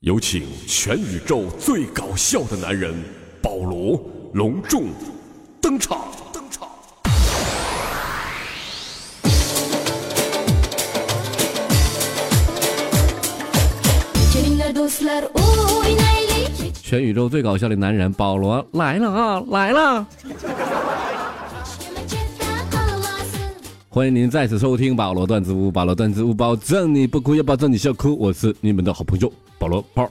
有请全宇宙最搞笑的男人保罗隆重登场！登场！全宇宙最搞笑的男人保罗来了啊，来了！欢迎您再次收听保罗段子屋，保罗段子屋保证你不哭也保证你笑哭，我是你们的好朋友保罗泡。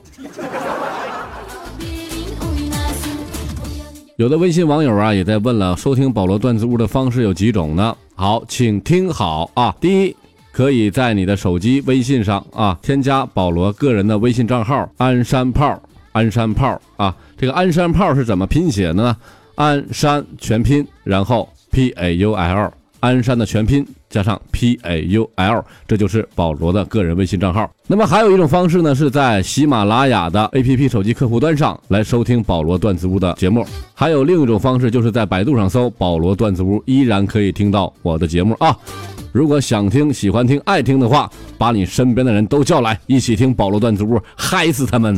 有的微信网友啊也在问了，收听保罗段子屋的方式有几种呢？好，请听好啊，第一，可以在你的手机微信上啊添加保罗个人的微信账号鞍山炮，鞍山炮啊，这个鞍山炮是怎么拼写的呢？鞍山全拼，然后 P A U L。鞍山的全拼加上 P A U L，这就是保罗的个人微信账号。那么还有一种方式呢，是在喜马拉雅的 A P P 手机客户端上来收听保罗段子屋的节目。还有另一种方式，就是在百度上搜“保罗段子屋”，依然可以听到我的节目啊。如果想听、喜欢听、爱听的话，把你身边的人都叫来，一起听保罗段子屋，嗨死他们！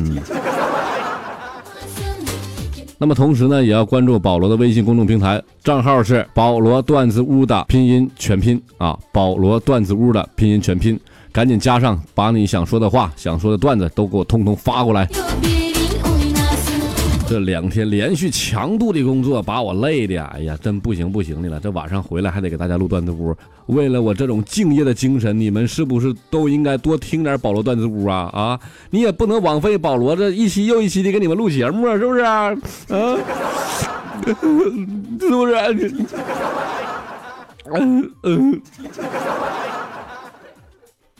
那么同时呢，也要关注保罗的微信公众平台，账号是保罗段子屋的拼音全拼啊，保罗段子屋的拼音全拼，赶紧加上，把你想说的话、想说的段子都给我通通发过来。这两天连续强度的工作把我累的，哎呀，真不行不行的了。这晚上回来还得给大家录段子屋。为了我这种敬业的精神，你们是不是都应该多听点保罗段子屋啊？啊，你也不能枉费保罗这一期又一期的给你们录节目啊，是不是啊？啊，是不是？嗯嗯。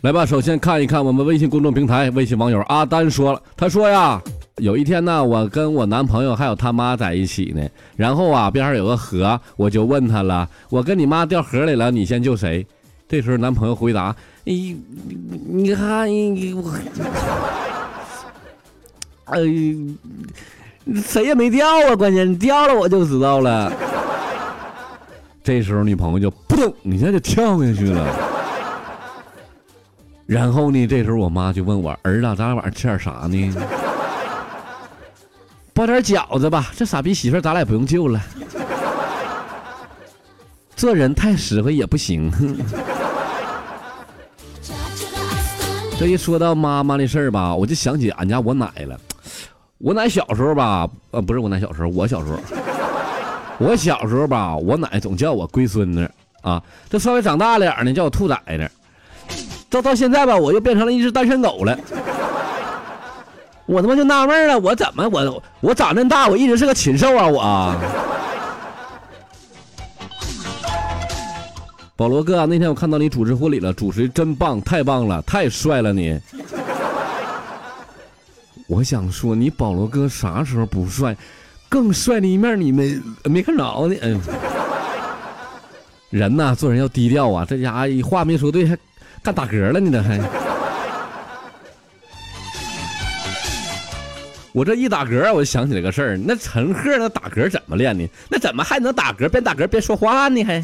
来吧，首先看一看我们微信公众平台，微信网友阿丹说了，他说呀。有一天呢，我跟我男朋友还有他妈在一起呢，然后啊边上有个河，我就问他了，我跟你妈掉河里了，你先救谁？这时候男朋友回答：你你看你我，哎，谁也没掉啊，关键你掉了我就知道了。这时候女朋友就扑通一下就跳下去了。然后呢，这时候我妈就问我儿子，咱俩晚上吃点啥呢？包点饺子吧，这傻逼媳妇咱俩也不用救了。做人太实惠也不行。这一说到妈妈的事儿吧，我就想起俺家我奶了。我奶小时候吧，呃，不是我奶小时候，我小时候，我小时候吧，我奶总叫我龟孙子啊。这稍微长大了点呢，叫我兔崽子。到到现在吧，我又变成了一只单身狗了。我他妈就纳闷了，我怎么我我长这么大，我一直是个禽兽啊！我，保罗哥，那天我看到你主持婚礼了，主持真棒，太棒了，太帅了你。我想说，你保罗哥啥时候不帅？更帅的一面你没没看着呢？嗯，人呐，做人要低调啊！这家伙话没说对，还干打嗝了呢，这还。我这一打嗝，我就想起来个事儿。那陈赫那打嗝怎么练的？那怎么还能打嗝边打嗝边说话呢？还？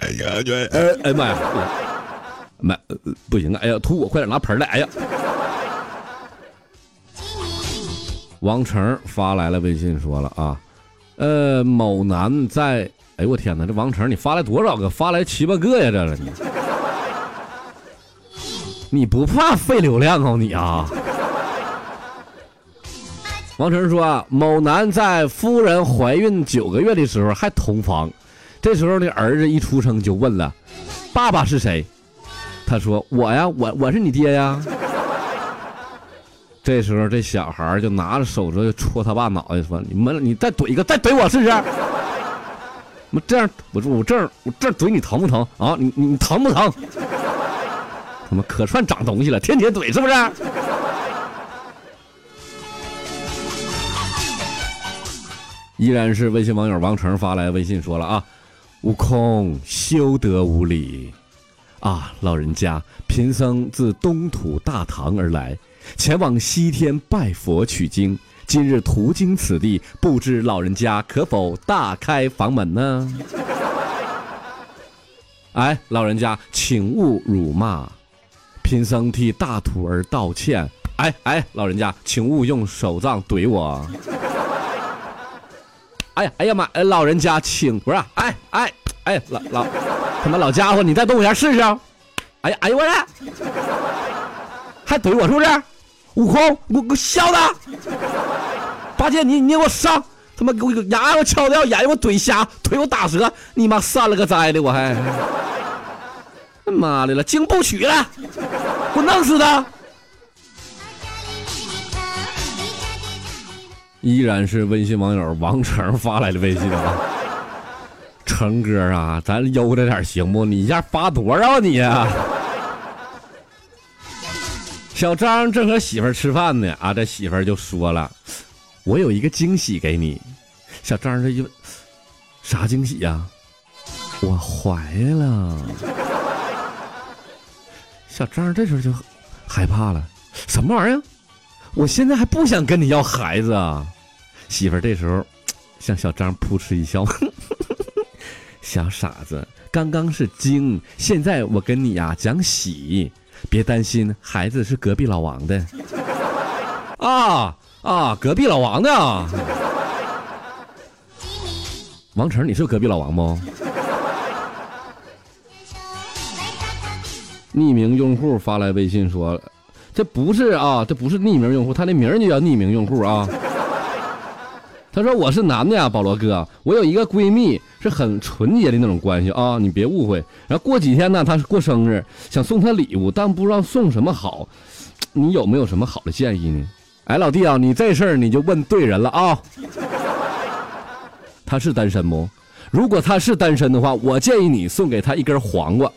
哎呀，哎哎妈呀！妈，不行啊！哎呀，吐！我快点拿盆来！哎呀！王成发来了微信，说了啊，呃，某男在……哎呦我天哪！这王成你发来多少个？发来七八个呀！这你，你不怕费流量哦你啊？王成说：“啊，某男在夫人怀孕九个月的时候还同房，这时候的儿子一出生就问了：‘爸爸是谁？’他说：‘我呀，我我是你爹呀。’这时候这小孩就拿着手指戳他爸脑袋说：‘你们你再怼一个，再怼我试试。’我这样，我说我这，我这怼你疼不疼啊？你你疼不疼？他妈可算长东西了，天天怼是不是？”依然是微信网友王成发来微信说了啊，悟空休得无礼啊！老人家，贫僧自东土大唐而来，前往西天拜佛取经，今日途经此地，不知老人家可否大开房门呢？哎，老人家，请勿辱骂，贫僧替大徒儿道歉。哎哎，老人家，请勿用手杖怼我。哎呀哎呀妈！哎，老人家，请不是？哎哎哎，老老他妈老家伙，你再动一下试试。哎呀哎呦我去！还怼我是不是？悟空，给我给我削他，八戒你你给我上！他妈给我牙给我敲掉，眼睛给我怼瞎，腿给我打折，你妈散了个灾的我还！他妈的了，经不取了，给我弄死他！依然是微信网友王成发来的微信啊，成哥啊，咱悠着点行不？你一下发多少你啊？小张正和媳妇儿吃饭呢，啊，这媳妇儿就说了：“我有一个惊喜给你。”小张这一问：“啥惊喜呀？”我怀了。小张这时候就害怕了：“什么玩意儿？我现在还不想跟你要孩子啊！”媳妇儿这时候 向小张扑哧一笑：“ 小傻子，刚刚是惊，现在我跟你呀讲喜。”别担心，孩子是隔壁老王的。啊啊，隔壁老王的。王成，你是隔壁老王不？匿名用户发来微信说：“这不是啊，这不是匿名用户，他的名就叫匿名用户啊。”他说：“我是男的呀，保罗哥，我有一个闺蜜。”是很纯洁的那种关系啊，你别误会。然后过几天呢，他是过生日，想送他礼物，但不知道送什么好。你有没有什么好的建议呢？哎，老弟啊，你这事儿你就问对人了啊。他是单身不？如果他是单身的话，我建议你送给他一根黄瓜，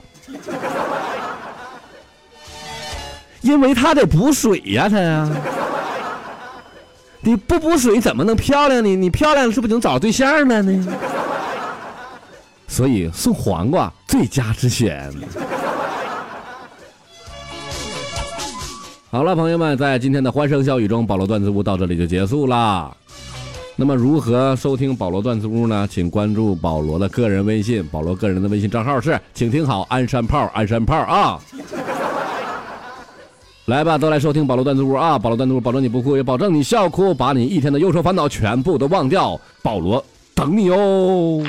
因为他得补水呀，他呀。你不补水怎么能漂亮呢？你漂亮是不是就能找对象了呢？所以送黄瓜最佳之选。好了，朋友们，在今天的欢声笑语中，保罗段子屋到这里就结束了。那么，如何收听保罗段子屋呢？请关注保罗的个人微信，保罗个人的微信账号是，请听好，鞍山炮，鞍山炮啊！来吧，都来收听保罗段子屋啊！保罗段子屋，保证你不哭，也保证你笑哭，把你一天的忧愁烦恼全部都忘掉。保罗等你哦。